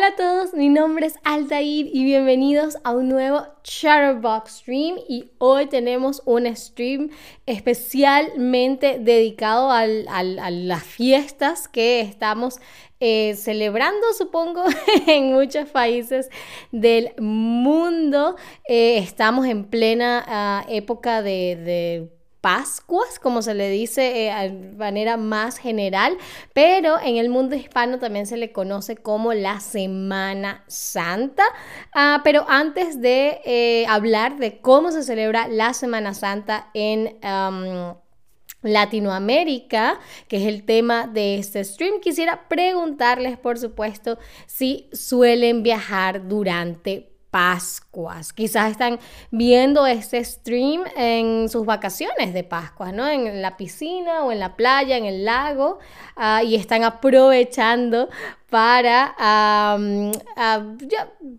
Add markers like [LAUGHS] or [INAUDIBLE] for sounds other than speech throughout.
Hola a todos, mi nombre es Altair y bienvenidos a un nuevo Chatterbox Stream y hoy tenemos un stream especialmente dedicado a las fiestas que estamos eh, celebrando, supongo, [LAUGHS] en muchos países del mundo. Eh, estamos en plena ah, época de Pascuas, como se le dice eh, de manera más general, pero en el mundo hispano también se le conoce como la Semana Santa. Ah, pero antes de eh, hablar de cómo se celebra la Semana Santa en... Latinoamérica, que es el tema de este stream. Quisiera preguntarles, por supuesto, si suelen viajar durante Pascuas. Quizás están viendo este stream en sus vacaciones de Pascuas, ¿no? En la piscina o en la playa, en el lago, ah, y están aprovechando para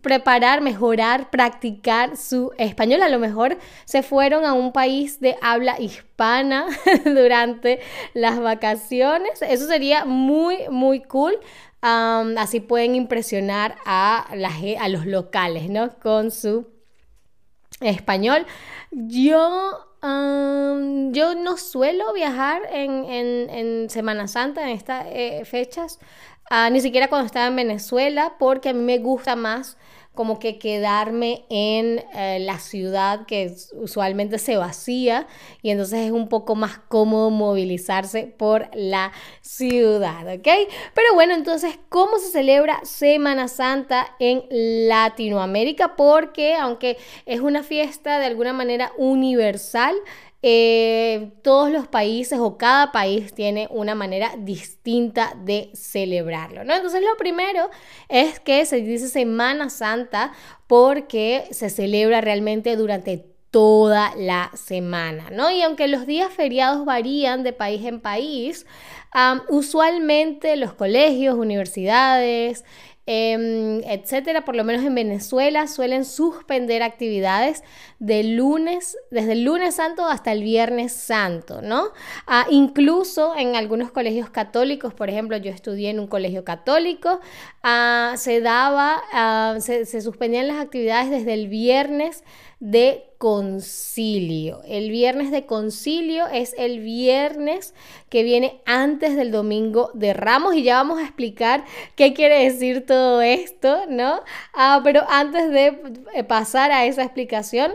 preparar, mejorar, practicar su español. A lo mejor se fueron a un país de habla hispana [LAUGHS] durante las vacaciones. Eso sería muy, muy cool así pueden impresionar a, los locales, ¿no? Con su español. Yo, yo no suelo viajar en, Semana Santa, en estas eh, fechas, ah, ni siquiera cuando estaba en Venezuela, porque a mí me gusta más como que quedarme en eh, la ciudad que usualmente se vacía y entonces es un poco más cómodo movilizarse por la ciudad, ¿ok? Pero bueno, entonces, ¿cómo se celebra Semana Santa en Latinoamérica? Porque aunque es una fiesta de alguna manera universal, eh, todos los países o cada país tiene una manera distinta de celebrarlo, ¿no? Entonces lo primero es que se dice Semana Santa porque se celebra realmente durante toda la semana, ¿no? Y aunque los días feriados varían de país en país, usualmente los colegios, universidades, Em, etcétera, por lo menos en Venezuela suelen suspender actividades de lunes, desde el lunes santo hasta el viernes santo, ¿no? Ah, incluso en algunos colegios católicos, por ejemplo, yo estudié en un colegio católico, ah, se daba, ah, se, se suspendían las actividades desde el viernes de concilio. El viernes de concilio es el viernes que viene antes del domingo de Ramos y ya vamos a explicar qué quiere decir todo esto, ¿no? Ah, pero antes de eh, pasar a esa explicación,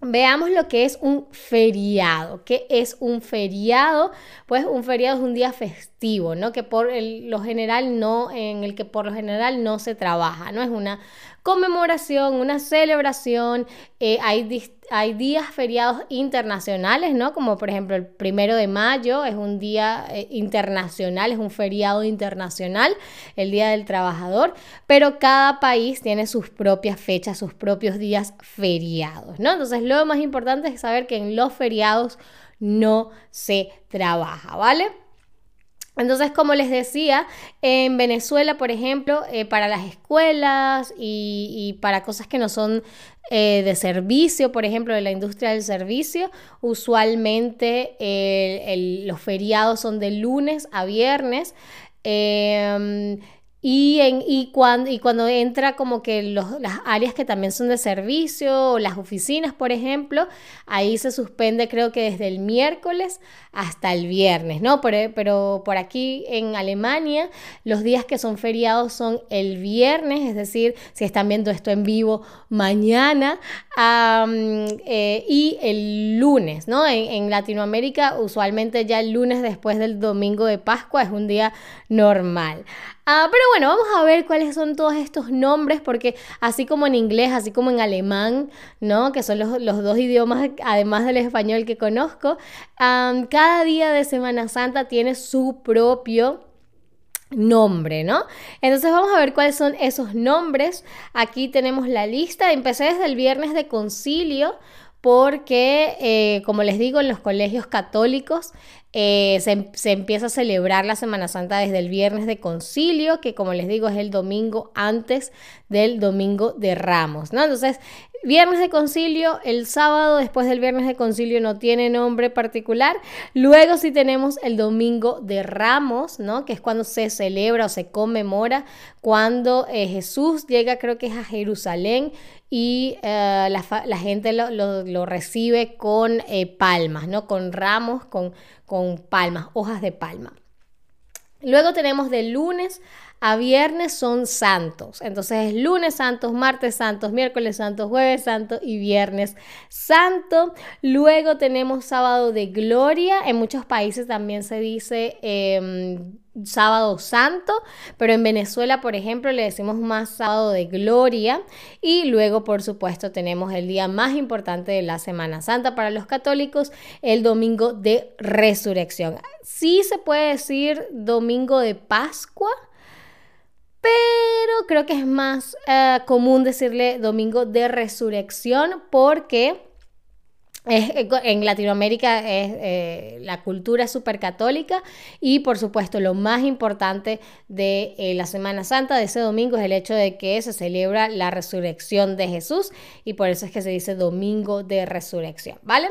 Veamos lo que es un feriado. ¿Qué es un feriado? Pues un feriado es un día festivo, ¿no? Que por lo general no, en el que por lo general no se trabaja, ¿no? Es una conmemoración, una celebración. Eh, hay, hay días feriados internacionales, ¿no? Como por ejemplo el primero de mayo es un día eh, internacional, es un feriado internacional, el Día del Trabajador, pero cada país tiene sus propias fechas, sus propios días feriados, ¿no? Entonces lo más importante es saber que en los feriados no se trabaja, ¿vale? Entonces, como les decía, en Venezuela, por ejemplo, eh, para las escuelas y, para cosas que no son eh, de servicio, por ejemplo, de la industria del servicio, usualmente los feriados son de lunes a viernes. Y, en, y, cuando, entra como que las áreas que también son de servicio o las oficinas, por ejemplo, ahí se suspende creo que desde el miércoles hasta el viernes, ¿no? Pero, pero por aquí en Alemania los días que son feriados son el viernes, es decir, si están viendo esto en vivo, mañana eh, y el lunes, ¿no? En Latinoamérica usualmente ya el lunes después del domingo de Pascua es un día normal. Ah, pero bueno, vamos a ver cuáles son todos estos nombres, porque así como en inglés, así como en alemán, ¿no? Que son los, dos idiomas, además del español que conozco, cada día de Semana Santa tiene su propio nombre, ¿no? Entonces vamos a ver cuáles son esos nombres. Aquí tenemos la lista. Empecé desde el viernes de concilio porque, eh, como les digo, en los colegios católicos eh, se, empieza a celebrar la Semana Santa desde el viernes de concilio, que como les digo es el domingo antes del domingo de Ramos, ¿no? Entonces, Viernes de concilio, el sábado después del viernes de concilio no tiene nombre particular. Luego sí tenemos el domingo de Ramos, ¿no? Que es cuando se celebra o se conmemora cuando eh, Jesús llega, creo que es a Jerusalén y eh, la, gente lo, recibe con eh, palmas, ¿no? Con ramos, con, con palmas, hojas de palma. Luego tenemos de lunes a viernes son santos. Entonces es lunes santos, martes santos, miércoles santos, jueves santo y viernes santo. Luego tenemos sábado de gloria. En muchos países también se dice... Em, sábado santo, pero en Venezuela, por ejemplo, le decimos más sábado de gloria y luego, por supuesto, tenemos el día más importante de la Semana Santa para los católicos, el domingo de resurrección. Sí se puede decir domingo de Pascua, pero creo que es más eh, común decirle domingo de resurrección porque eh, en Latinoamérica es, eh, la cultura es súper católica y por supuesto lo más importante de eh, la Semana Santa, de ese domingo, es el hecho de que se celebra la resurrección de Jesús y por eso es que se dice domingo de resurrección, ¿vale?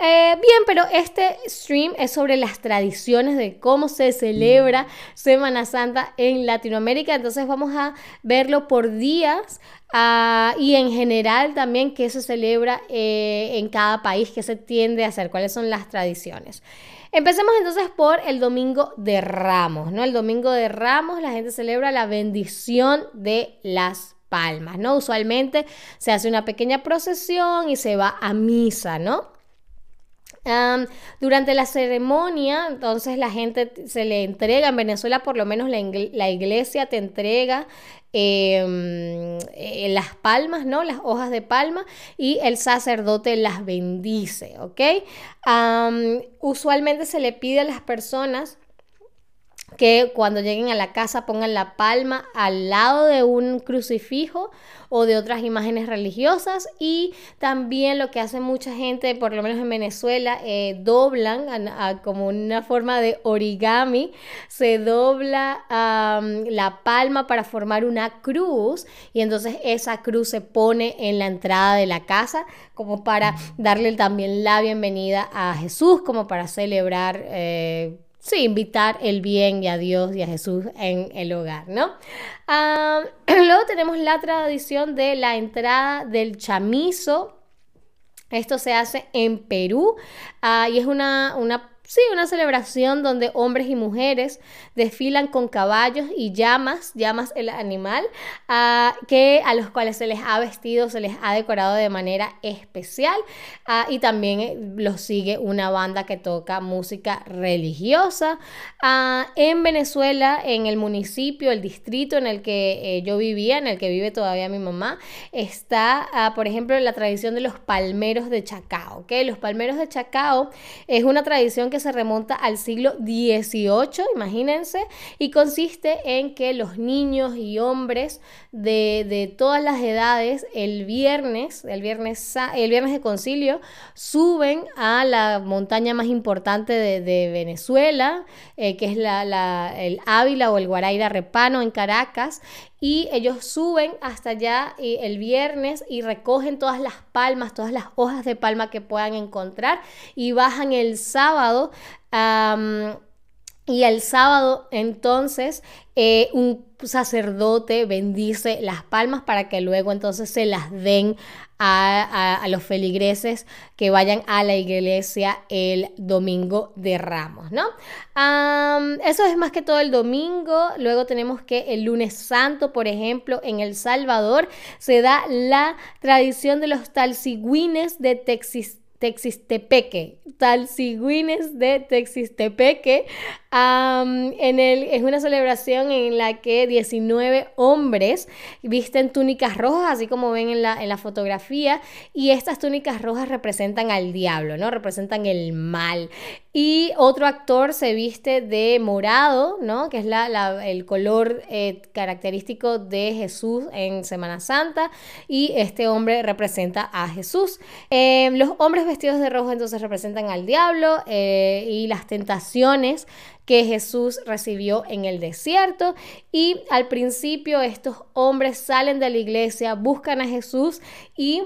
bien, pero este stream es sobre las tradiciones de cómo se celebra Semana Santa en Latinoamérica, entonces vamos a verlo por días Ah, y en general también qué se celebra eh, en cada país, qué se tiende a hacer, cuáles son las tradiciones. Empecemos entonces por el Domingo de Ramos, ¿no? El Domingo de Ramos la gente celebra la bendición de las palmas, ¿no? Usualmente se hace una pequeña procesión y se va a misa, ¿no? Durante la ceremonia, entonces la gente se le entrega, en Venezuela por lo menos la, iglesia te entrega em, eh, las palmas, ¿no? Las hojas de palma y el sacerdote las bendice, ¿ok? usualmente se le pide a las personas que cuando lleguen a la casa pongan la palma al lado de un crucifijo o de otras imágenes religiosas y también lo que hace mucha gente, por lo menos en Venezuela, eh, doblan como una forma de origami, se dobla la palma para formar una cruz y entonces esa cruz se pone en la entrada de la casa como para darle también la bienvenida a Jesús, como para celebrar. Eh, sí, invitar el bien y a Dios y a Jesús en el hogar, ¿no? Ah, [CLEARS THROAT] luego tenemos la tradición de la entrada del chamizo. Esto se hace en Perú ah, y es una, una Sí, una celebración donde hombres y mujeres desfilan con caballos y llamas, llamas el animal, que a los cuales se les ha vestido, se les ha decorado de manera especial y también eh, los sigue una banda que toca música religiosa. En Venezuela, en el municipio, el distrito en el que eh, yo vivía, en el que vive todavía mi mamá, está, por ejemplo, la tradición de los palmeros de Chacao. ¿okay? Los palmeros de Chacao es una tradición que se remonta al siglo XVIII, imagínense, y consiste en que los niños y hombres de, todas las edades el viernes, el viernes, el viernes de concilio, suben a la montaña más importante de, Venezuela, eh, que es la, el Ávila o el Guaraira Repano en Caracas, y ellos suben hasta allá el viernes y recogen todas las palmas, todas las hojas de palma que puedan encontrar y bajan el sábado. y el sábado entonces eh, un sacerdote bendice las palmas para que luego entonces se las den a, los feligreses que vayan a la iglesia el domingo de Ramos, ¿no? eso es más que todo el domingo. Luego tenemos que el lunes santo, por ejemplo, en El Salvador se da la tradición de los talcigüines de Texas Texistepeque, Talcigüines de Texistepeque. en el, es una celebración en la que 19 hombres visten túnicas rojas, así como ven en la, en fotografía, y estas túnicas rojas representan al diablo, ¿no? Representan el mal. Y otro actor se viste de morado, ¿no? Que es el color eh, característico de Jesús en Semana Santa. Y este hombre representa a Jesús. Em, los hombres vestidos de rojo entonces representan al diablo eh, y las tentaciones que Jesús recibió en el desierto. Y al principio estos hombres salen de la iglesia, buscan a Jesús y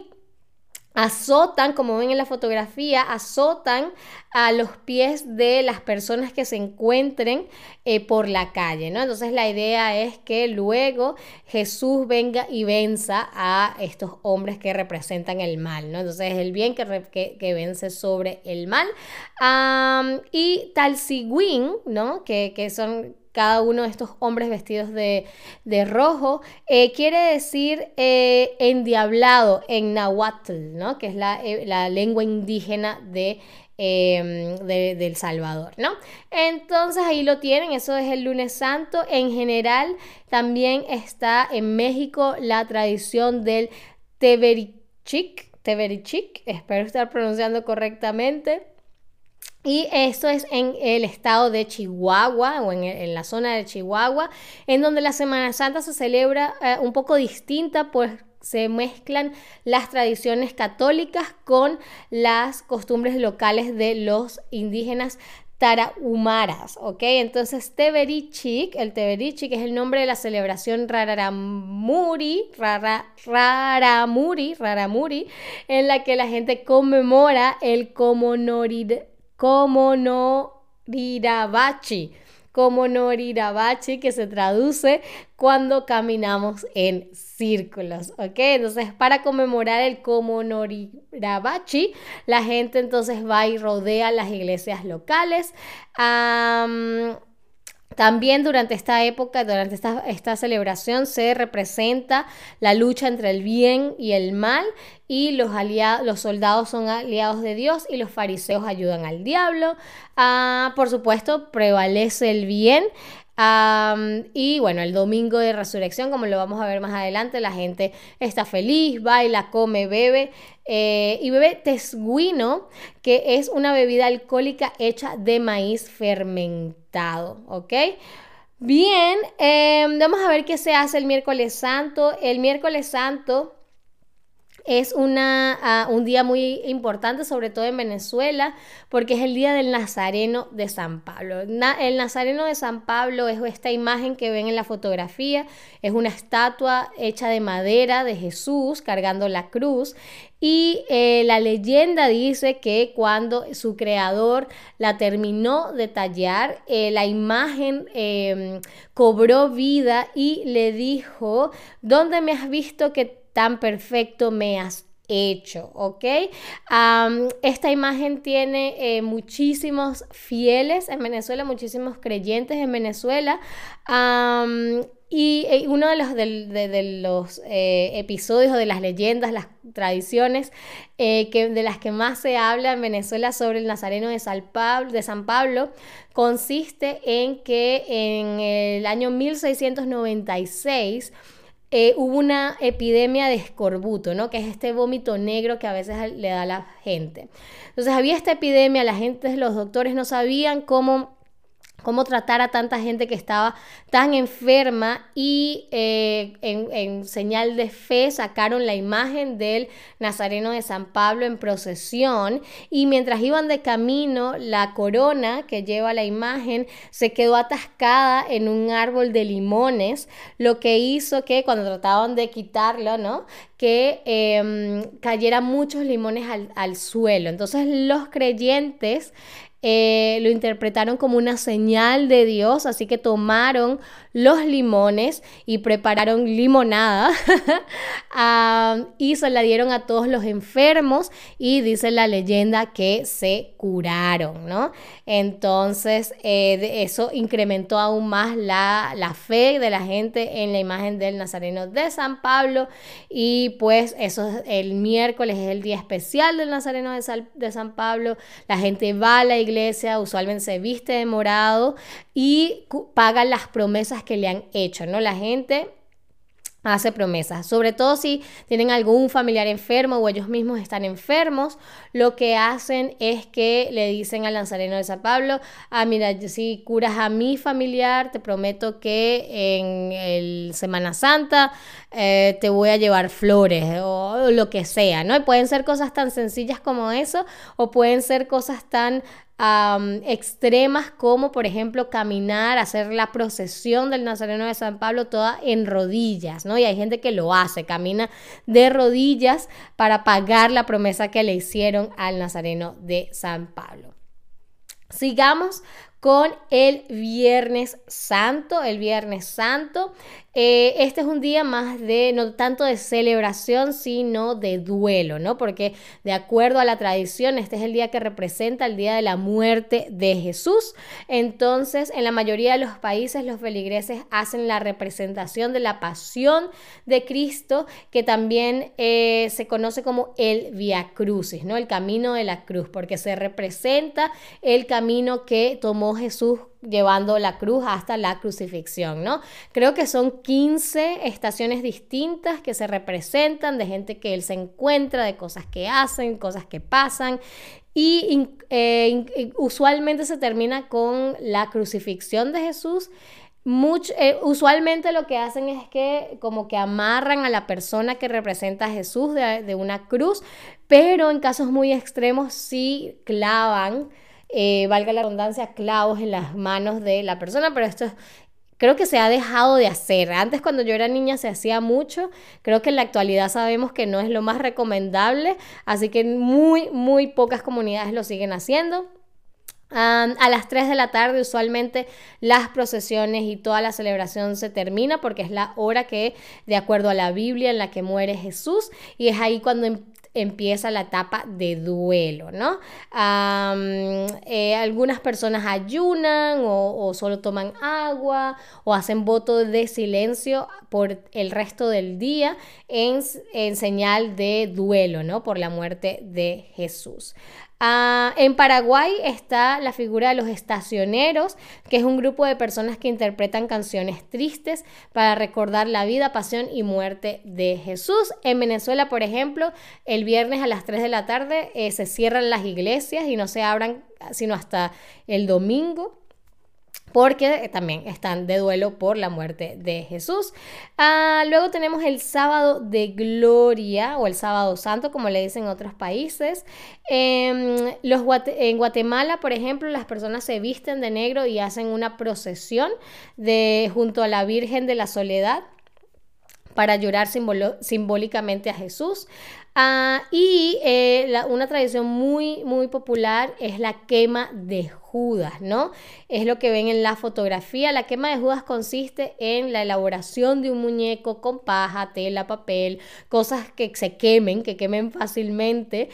azotan, como ven en la fotografía, azotan a los pies de las personas que se encuentren eh, por la calle, ¿no? Entonces la idea es que luego Jesús venga y venza a estos hombres que representan el mal, ¿no? Entonces el bien que, que, vence sobre el mal. y Talsigüín, ¿no? Que, que son cada uno de estos hombres vestidos de, rojo, eh, quiere decir eh, endiablado en nahuatl, ¿no? que es la, eh, lengua indígena em, de, de, Salvador, ¿no? Entonces ahí lo tienen, eso es el lunes santo. En general también está en México la tradición del Teberichik, Teberichik, espero estar pronunciando correctamente y esto es en el estado de Chihuahua o en, la zona de Chihuahua, en donde la Semana Santa se celebra eh, un poco distinta, pues se mezclan las tradiciones católicas con las costumbres locales de los indígenas tarahumaras, ¿ok? Entonces Teberichik, el Teberichik es el nombre de la celebración Raramuri, Raramuri, Raramuri, en la que la gente conmemora el Comonorid como no rirabachi, como no rirabachi, que se traduce cuando caminamos en círculos, ¿ok? Entonces, para conmemorar el como no rirabachi, la gente entonces va y rodea las iglesias locales. También durante esta época, durante esta, celebración, se representa la lucha entre el bien y el mal y los, aliados, los soldados son aliados de Dios y los fariseos ayudan al diablo. Ah, por supuesto, prevalece el bien y bueno, el domingo de resurrección, como lo vamos a ver más adelante, la gente está feliz, baila, come, bebe eh, y bebe tesguino, que es una bebida alcohólica hecha de maíz fermentado, ¿ok? Bien, em, vamos a ver qué se hace el miércoles santo. El miércoles santo es una, ah, un día muy importante, sobre todo en Venezuela, porque es el día del Nazareno de San Pablo. el Nazareno de San Pablo es esta imagen que ven en la fotografía, es una estatua hecha de madera de Jesús cargando la cruz. Y eh, la leyenda dice que cuando su creador la terminó de tallar, eh, la imagen em, cobró vida y le dijo, ¿dónde me has visto que tan perfecto me has hecho, ¿ok? esta imagen tiene eh, muchísimos fieles en Venezuela, muchísimos creyentes en Venezuela. y eh, uno de los, eh, episodios o de las leyendas, las tradiciones que, de las que más se habla en Venezuela sobre el Nazareno de San, Pablo, de San Pablo consiste en que en el año 1696 eh, hubo una epidemia de escorbuto, ¿no? Que es este vómito negro que a veces le da a la gente. Entonces había esta epidemia, la gente, los doctores no sabían cómo cómo tratar a tanta gente que estaba tan enferma y eh, en, señal de fe sacaron la imagen del Nazareno de San Pablo en procesión y mientras iban de camino la corona que lleva la imagen se quedó atascada en un árbol de limones, lo que hizo que cuando trataban de quitarlo, ¿no? que em, cayeran muchos limones al, al suelo. Entonces los creyentes eh, lo interpretaron como una señal de Dios, así que tomaron los limones y prepararon limonada [LAUGHS] ah, y se la dieron a todos los enfermos y dice la leyenda que se curaron, ¿no? Entonces eh, eso incrementó aún más la, fe de la gente en la imagen del Nazareno de San Pablo y pues eso el miércoles es el día especial del Nazareno de, de San Pablo, la gente va a la iglesia, usualmente se viste de morado y paga las promesas que le han hecho, ¿no? La gente hace promesas, sobre todo si tienen algún familiar enfermo o ellos mismos están enfermos, lo que hacen es que le dicen al lanzareno de San Pablo, ah, mira, si curas a mi familiar, te prometo que en el Semana Santa eh, te voy a llevar flores o lo que sea, ¿no? pueden ser cosas tan sencillas como eso o pueden ser cosas tan extremas como por ejemplo caminar, hacer la procesión del Nazareno de San Pablo toda en rodillas, ¿no? Y hay gente que lo hace, camina de rodillas para pagar la promesa que le hicieron al Nazareno de San Pablo. Sigamos con el Viernes Santo. El Viernes Santo eh, este es un día más de, no tanto de celebración, sino de duelo, ¿no? Porque de acuerdo a la tradición, este es el día que representa el día de la muerte de Jesús. Entonces, en la mayoría de los países, los feligreses hacen la representación de la pasión de Cristo, que también eh, se conoce como el Via Crucis, ¿no? El camino de la cruz, porque se representa el camino que tomó Jesús llevando la cruz hasta la crucifixión, ¿no? Creo que son 15 estaciones distintas que se representan de gente que él se encuentra, de cosas que hacen, cosas que pasan y eh, usualmente se termina con la crucifixión de Jesús. Eh, usualmente lo que hacen es que como que amarran a la persona que representa a Jesús de una cruz, pero en casos muy extremos sí clavan eh, valga la redundancia, clavos en las manos de la persona, pero esto creo que se ha dejado de hacer. Antes cuando yo era niña se hacía mucho, creo que en la actualidad sabemos que no es lo más recomendable, así que muy, muy pocas comunidades lo siguen haciendo. a las 3 de la tarde usualmente las procesiones y toda la celebración se termina porque es la hora que, de acuerdo a la Biblia, en la que muere Jesús y es ahí cuando em, empieza la etapa de duelo, ¿no? Eh, algunas personas ayunan o, solo toman agua o hacen voto de silencio por el resto del día en, en señal de duelo, ¿no? Por la muerte de Jesús. Ah, en Paraguay está la figura de los estacioneros, que es un grupo de personas que interpretan canciones tristes para recordar la vida, pasión y muerte de Jesús. En Venezuela, por ejemplo, el viernes a las 3 de la tarde eh, se cierran las iglesias y no se abran sino hasta el domingo porque también están de duelo por la muerte de Jesús. Ah, luego tenemos el sábado de gloria o el sábado santo, como le dicen en otros países. Em, los en Guatemala, por ejemplo, las personas se visten de negro y hacen una procesión de, junto a la Virgen de la Soledad para llorar simbólicamente a Jesús. Ah, y eh, una tradición muy, muy popular es la quema de Judas, ¿no? Es lo que ven en la fotografía. La quema de Judas consiste en la elaboración de un muñeco con paja, tela, papel, cosas que se quemen, que quemen fácilmente.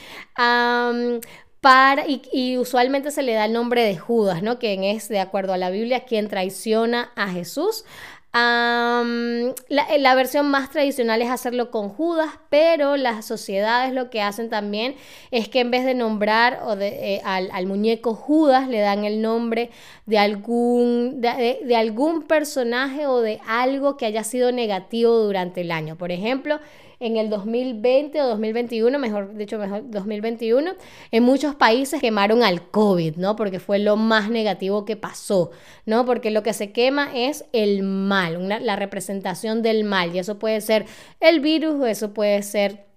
Para, y, y, usualmente se le da el nombre de Judas, ¿no? Quien es, de acuerdo a la Biblia, quien traiciona a Jesús la, versión más tradicional es hacerlo con Judas, pero las sociedades lo que hacen también es que en vez de nombrar o de, eh, al, muñeco Judas, le dan el nombre de algún, de algún personaje o de algo que haya sido negativo durante el año. Por ejemplo, en el 2020 o 2021, mejor dicho, mejor 2021, en muchos países quemaron al COVID, ¿no? Porque fue lo más negativo que pasó, ¿no? Porque lo que se quema es el mal, la representación del mal, y eso puede ser el virus o eso puede ser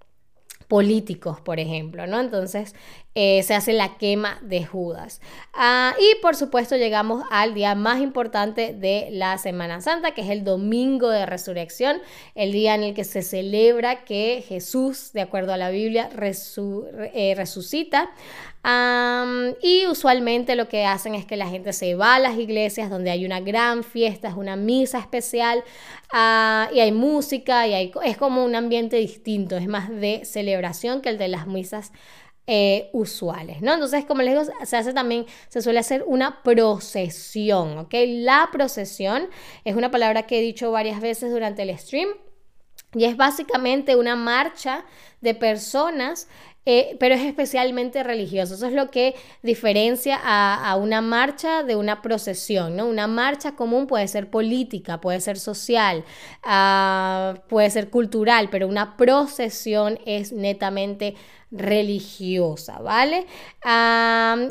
políticos, por ejemplo, ¿no? Entonces eh, se hace la quema de Judas. Ah, y por supuesto llegamos al día más importante de la Semana Santa, que es el domingo de resurrección, el día en el que se celebra que Jesús, de acuerdo a la Biblia, eh, resucita. Y usualmente lo que hacen es que la gente se va a las iglesias donde hay una gran fiesta, es una misa especial ah, y hay música y hay, es como un ambiente distinto, es más de celebración que el de las misas eh, usuales, ¿no? Entonces, como les digo, se hace también, se suele hacer una procesión, ¿ok? La procesión es una palabra que he dicho varias veces durante el stream y es básicamente una marcha de personas eh, pero es especialmente religioso. Eso es lo que diferencia a, una marcha de una procesión, ¿no? Una marcha común puede ser política, puede ser social, ah, puede ser cultural, pero una procesión es netamente religiosa, ¿vale?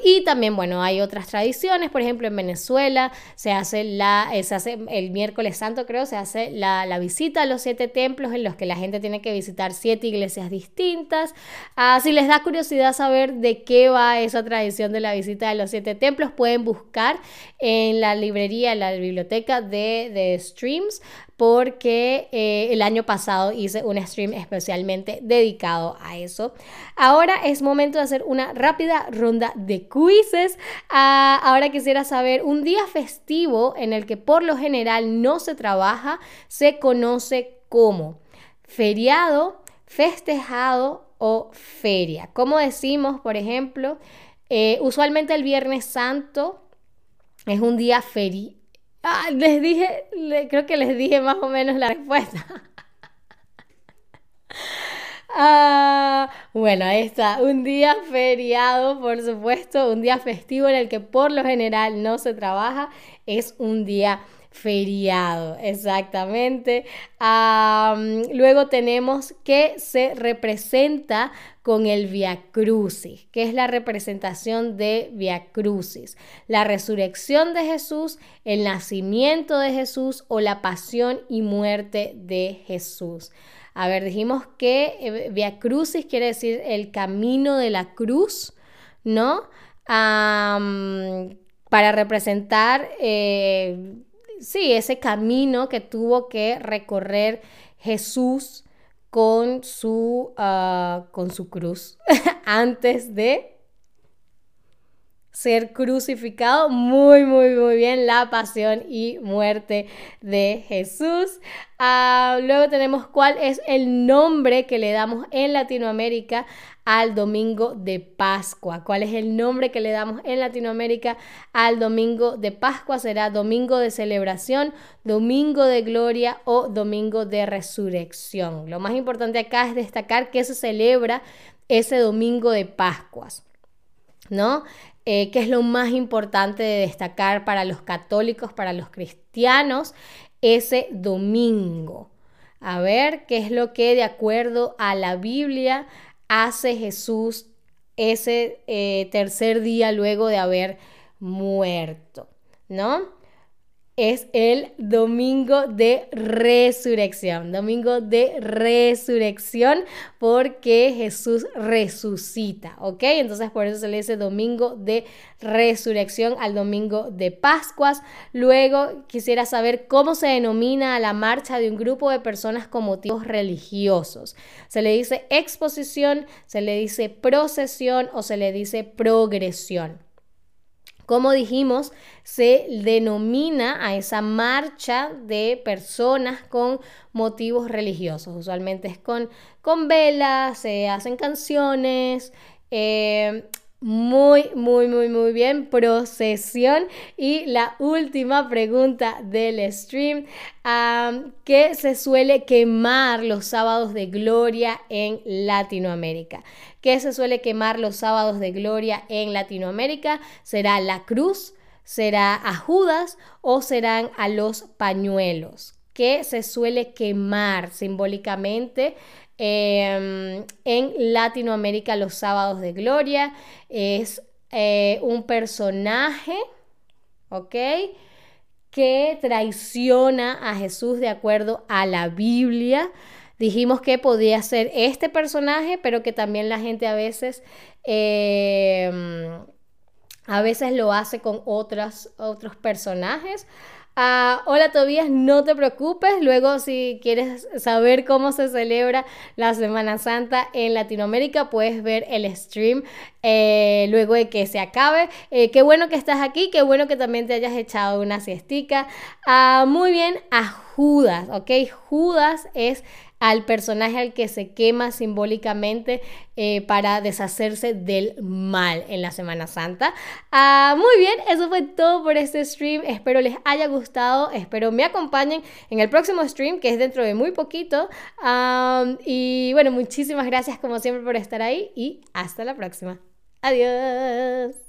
y también, bueno, hay otras tradiciones, por ejemplo, en Venezuela se hace, la, eh, se hace el miércoles santo, creo, se hace la, visita a los siete templos en los que la gente tiene que visitar siete iglesias distintas. Ah, si les da curiosidad saber de qué va esa tradición de la visita de los siete templos, pueden buscar en la librería, en la biblioteca de, de Streams porque eh, el año pasado hice un stream especialmente dedicado a eso. Ahora es momento de hacer una rápida ronda de quizzes. Ah, ahora quisiera saber, un día festivo en el que por lo general no se trabaja, se conoce como feriado, festejado o feria. Como decimos, por ejemplo, eh, usualmente el Viernes Santo es un día feriado Ah, les dije, creo que les dije más o menos la respuesta. [LAUGHS] Ah, bueno, ahí está. Un día feriado, por supuesto, un día festivo en el que por lo general no se trabaja, es un día feriado, exactamente. luego tenemos que se representa con el Via Crucis, que es la representación de Via Crucis, la resurrección de Jesús, el nacimiento de Jesús o la pasión y muerte de Jesús. A ver, dijimos que eh, Via Crucis quiere decir el camino de la cruz, ¿no? para representar eh, sí, ese camino que tuvo que recorrer Jesús con su, ah, con su cruz [LAUGHS] antes de ser crucificado. Muy, muy, muy bien la pasión y muerte de Jesús. Ah, luego tenemos cuál es el nombre que le damos en Latinoamérica al domingo de Pascua. ¿Cuál es el nombre que le damos en Latinoamérica al domingo de Pascua? Será domingo de celebración, domingo de gloria o domingo de resurrección. Lo más importante acá es destacar que se celebra ese domingo de Pascuas. ¿No? Eh, que es lo más importante de destacar para los católicos, para los cristianos, ese domingo. A ver qué es lo que de acuerdo a la Biblia hace Jesús ese eh, tercer día luego de haber muerto, ¿no? Es el domingo de resurrección. Domingo de resurrección porque Jesús resucita, ¿ok? Entonces por eso se le dice domingo de resurrección al domingo de Pascuas. Luego quisiera saber cómo se denomina a la marcha de un grupo de personas con motivos religiosos. Se le dice exposición, se le dice procesión o se le dice progresión. Como dijimos, se denomina a esa marcha de personas con motivos religiosos. Usualmente es con, con velas, se hacen canciones. Eh, muy, muy, muy, muy bien. Procesión. Y la última pregunta del stream. ¿Qué se suele quemar los sábados de gloria en Latinoamérica? ¿Qué se suele quemar los sábados de gloria en Latinoamérica? ¿Será la cruz? ¿Será a Judas? ¿O serán a los pañuelos? ¿Qué se suele quemar simbólicamente Em, en Latinoamérica los sábados de gloria. Es eh, un personaje, ¿ok? Que traiciona a Jesús de acuerdo a la Biblia. Dijimos que podía ser este personaje, pero que también la gente a veces... Em, a veces lo hace con otros personajes. Ah, hola Tobías, no te preocupes. Luego, si quieres saber cómo se celebra la Semana Santa en Latinoamérica, puedes ver el stream eh, luego de que se acabe. Eh, qué bueno que estás aquí, qué bueno que también te hayas echado una siestica. Ah, muy bien, a Judas, ¿ok? Judas es al personaje al que se quema simbólicamente eh, para deshacerse del mal en la Semana Santa. Ah, muy bien, eso fue todo por este stream. Espero les haya gustado, espero me acompañen en el próximo stream que es dentro de muy poquito. y bueno, muchísimas gracias como siempre por estar ahí y hasta la próxima. Adiós.